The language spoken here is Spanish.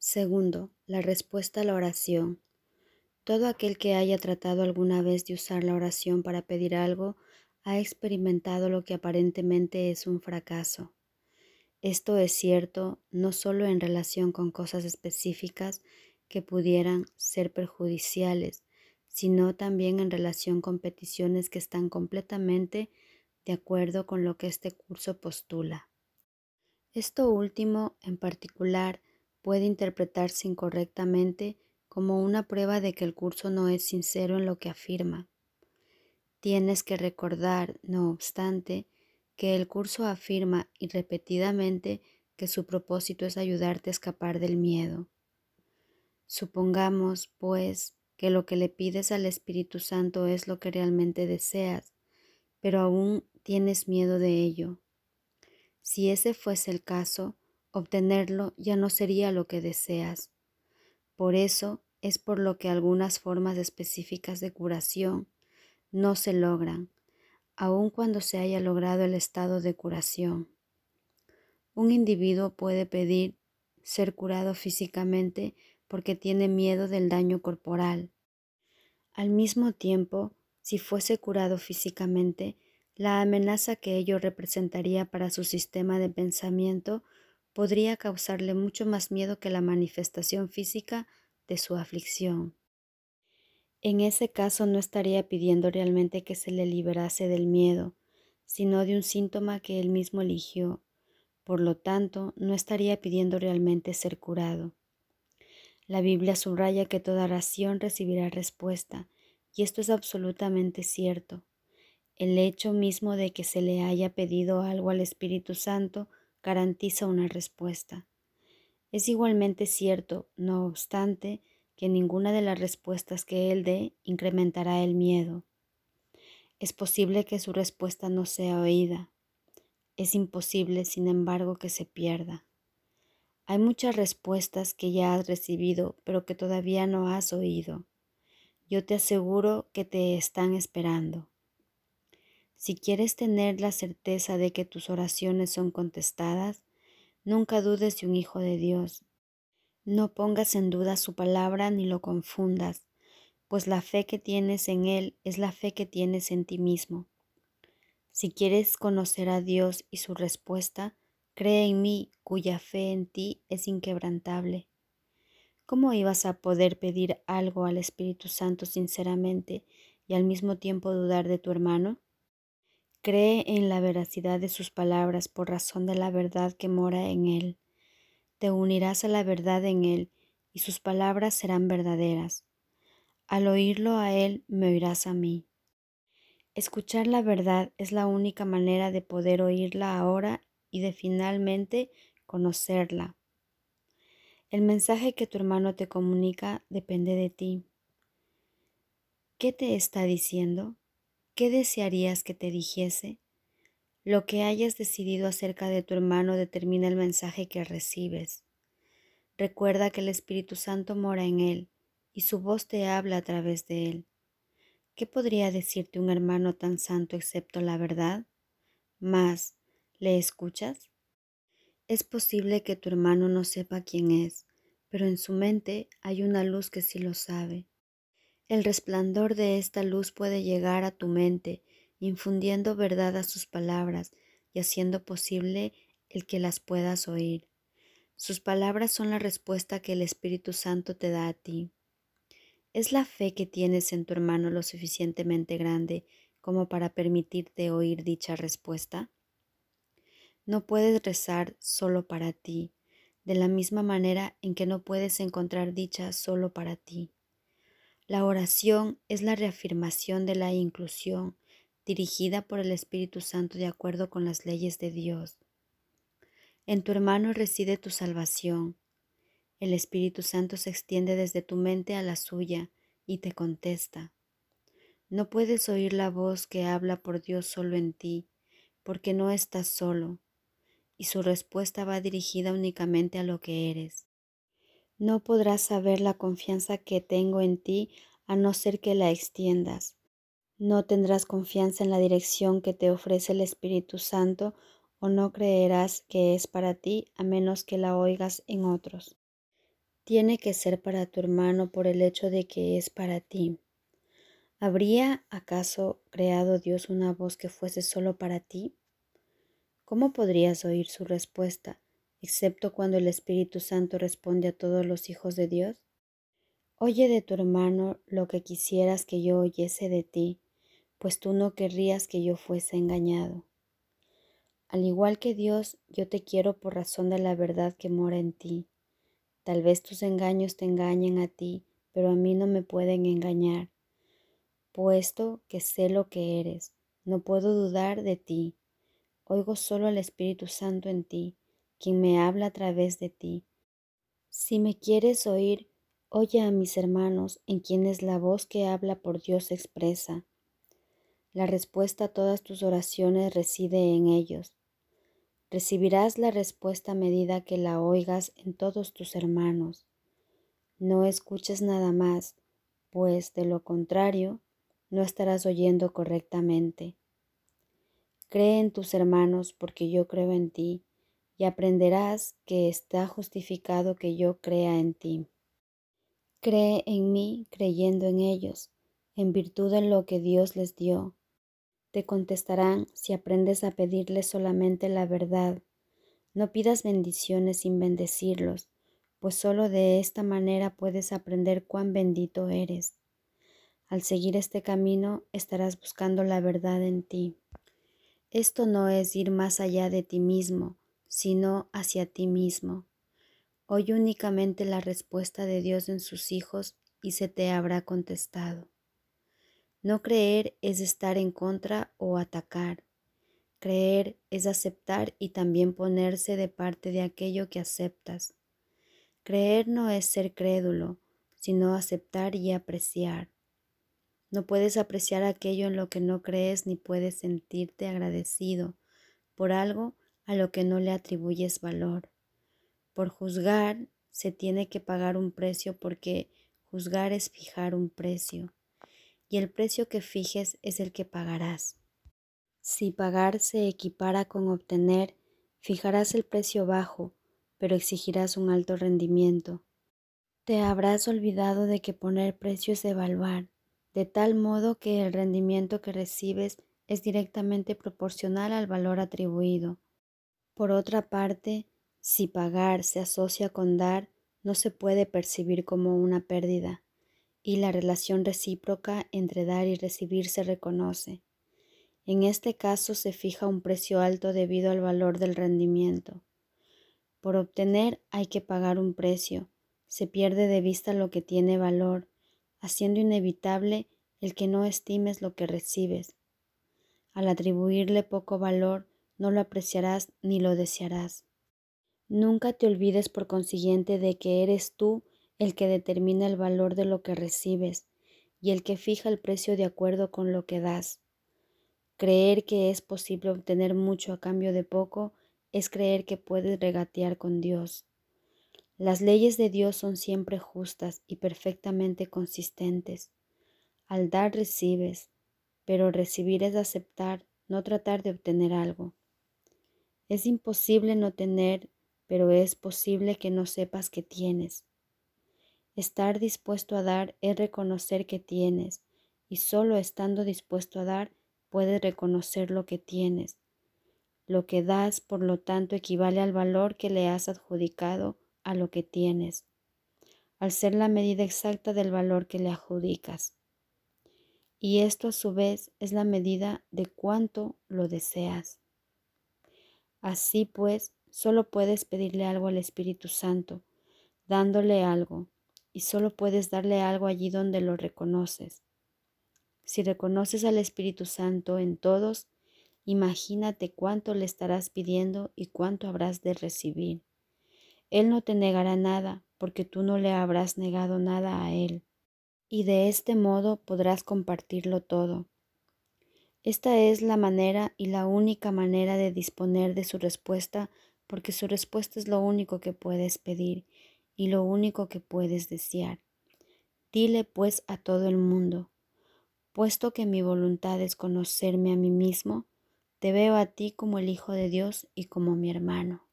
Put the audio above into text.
Segundo, la respuesta a la oración. Todo aquel que haya tratado alguna vez de usar la oración para pedir algo ha experimentado lo que aparentemente es un fracaso. Esto es cierto no solo en relación con cosas específicas que pudieran ser perjudiciales, sino también en relación con peticiones que están completamente de acuerdo con lo que este curso postula. Esto último, en particular, puede interpretarse incorrectamente como una prueba de que el curso no es sincero en lo que afirma. Tienes que recordar, no obstante, que el curso afirma y repetidamente que su propósito es ayudarte a escapar del miedo. Supongamos, pues, que lo que le pides al Espíritu Santo es lo que realmente deseas, pero aún tienes miedo de ello. Si ese fuese el caso, obtenerlo ya no sería lo que deseas. Por eso es por lo que algunas formas específicas de curación no se logran, aun cuando se haya logrado el estado de curación. Un individuo puede pedir ser curado físicamente porque tiene miedo del daño corporal. Al mismo tiempo, si fuese curado físicamente, la amenaza que ello representaría para su sistema de pensamiento podría causarle mucho más miedo que la manifestación física de su aflicción. En ese caso no estaría pidiendo realmente que se le liberase del miedo, sino de un síntoma que él mismo eligió. Por lo tanto, no estaría pidiendo realmente ser curado. La Biblia subraya que toda oración recibirá respuesta, y esto es absolutamente cierto. El hecho mismo de que se le haya pedido algo al Espíritu Santo garantiza una respuesta. Es igualmente cierto, no obstante, que ninguna de las respuestas que él dé incrementará el miedo. Es posible que su respuesta no sea oída. Es imposible, sin embargo, que se pierda. Hay muchas respuestas que ya has recibido, pero que todavía no has oído. Yo te aseguro que te están esperando. Si quieres tener la certeza de que tus oraciones son contestadas, nunca dudes de un Hijo de Dios. No pongas en duda su palabra ni lo confundas, pues la fe que tienes en Él es la fe que tienes en ti mismo. Si quieres conocer a Dios y su respuesta, cree en mí, cuya fe en ti es inquebrantable. ¿Cómo ibas a poder pedir algo al Espíritu Santo sinceramente y al mismo tiempo dudar de tu hermano? Cree en la veracidad de sus palabras por razón de la verdad que mora en él. Te unirás a la verdad en él y sus palabras serán verdaderas. Al oírlo a él, me oirás a mí. Escuchar la verdad es la única manera de poder oírla ahora y de finalmente conocerla. El mensaje que tu hermano te comunica depende de ti. ¿Qué te está diciendo? ¿Qué desearías que te dijese? Lo que hayas decidido acerca de tu hermano determina el mensaje que recibes. Recuerda que el Espíritu Santo mora en él y su voz te habla a través de él. ¿Qué podría decirte un hermano tan santo excepto la verdad? Más, ¿le escuchas? Es posible que tu hermano no sepa quién es, pero en su mente hay una luz que sí lo sabe. El resplandor de esta luz puede llegar a tu mente, infundiendo verdad a sus palabras y haciendo posible el que las puedas oír. Sus palabras son la respuesta que el Espíritu Santo te da a ti. ¿Es la fe que tienes en tu hermano lo suficientemente grande como para permitirte oír dicha respuesta? No puedes rezar solo para ti, de la misma manera en que no puedes encontrar dicha solo para ti. La oración es la reafirmación de la inclusión dirigida por el Espíritu Santo de acuerdo con las leyes de Dios. En tu hermano reside tu salvación. El Espíritu Santo se extiende desde tu mente a la suya y te contesta. No puedes oír la voz que habla por Dios solo en ti, porque no estás solo, y su respuesta va dirigida únicamente a lo que eres. No podrás saber la confianza que tengo en ti a no ser que la extiendas. No tendrás confianza en la dirección que te ofrece el Espíritu Santo o no creerás que es para ti a menos que la oigas en otros. tiene que ser para tu hermano por el hecho de que es para ti. ¿Habría acaso creado Dios una voz que fuese solo para ti? ¿Cómo podrías oír su respuesta, excepto cuando el Espíritu Santo responde a todos los hijos de Dios? Oye de tu hermano lo que quisieras que yo oyese de ti, pues tú no querrías que yo fuese engañado. Al igual que Dios, yo te quiero por razón de la verdad que mora en ti. Tal vez tus engaños te engañen a ti, pero a mí no me pueden engañar, puesto que sé lo que eres. No puedo dudar de ti. Oigo solo al Espíritu Santo en ti, quien me habla a través de ti. Si me quieres oír, oye a mis hermanos, en quienes la voz que habla por Dios expresa. La respuesta a todas tus oraciones reside en ellos. Recibirás la respuesta a medida que la oigas en todos tus hermanos. No escuches nada más, pues de lo contrario, no estarás oyendo correctamente. Cree en tus hermanos porque yo creo en ti, y aprenderás que está justificado que yo crea en ti. Cree en mí creyendo en ellos, en virtud de lo que Dios les dio, te contestarán si aprendes a pedirles solamente la verdad. No pidas bendiciones sin bendecirlos, pues solo de esta manera puedes aprender cuán bendito eres. Al seguir este camino estarás buscando la verdad en ti. Esto no es ir más allá de ti mismo, sino hacia ti mismo. Oye únicamente la respuesta de Dios en sus hijos y se te habrá contestado. No creer es estar en contra o atacar. Creer es aceptar y también ponerse de parte de aquello que aceptas. Creer no es ser crédulo, sino aceptar y apreciar. No puedes apreciar aquello en lo que no crees ni puedes sentirte agradecido por algo a lo que no le atribuyes valor. Por juzgar se tiene que pagar un precio porque juzgar es fijar un precio y el precio que fijes es el que pagarás. Si pagar se equipara con obtener, fijarás el precio bajo, pero exigirás un alto rendimiento. Te habrás olvidado de que poner precio es evaluar, de tal modo que el rendimiento que recibes es directamente proporcional al valor atribuido. Por otra parte, si pagar se asocia con dar, no se puede percibir como una pérdida y la relación recíproca entre dar y recibir se reconoce. En este caso se fija un precio alto debido al valor del rendimiento. Por obtener hay que pagar un precio, se pierde de vista lo que tiene valor, haciendo inevitable el que no estimes lo que recibes. Al atribuirle poco valor, no lo apreciarás ni lo desearás. Nunca te olvides por consiguiente de que eres tú el que determina el valor de lo que recibes y el que fija el precio de acuerdo con lo que das. Creer que es posible obtener mucho a cambio de poco es creer que puedes regatear con Dios. Las leyes de Dios son siempre justas y perfectamente consistentes. Al dar recibes, pero recibir es aceptar, no tratar de obtener algo. Es imposible no tener, pero es posible que no sepas que tienes. Estar dispuesto a dar es reconocer que tienes, y solo estando dispuesto a dar puedes reconocer lo que tienes. Lo que das, por lo tanto, equivale al valor que le has adjudicado a lo que tienes, al ser la medida exacta del valor que le adjudicas. Y esto a su vez es la medida de cuánto lo deseas. Así pues, solo puedes pedirle algo al Espíritu Santo, dándole algo, y solo puedes darle algo allí donde lo reconoces. Si reconoces al Espíritu Santo en todos, imagínate cuánto le estarás pidiendo y cuánto habrás de recibir. Él no te negará nada, porque tú no le habrás negado nada a Él, y de este modo podrás compartirlo todo. Esta es la manera y la única manera de disponer de su respuesta, porque su respuesta es lo único que puedes pedir y lo único que puedes desear. Dile pues a todo el mundo, puesto que mi voluntad es conocerme a mí mismo, te veo a ti como el Hijo de Dios y como mi hermano.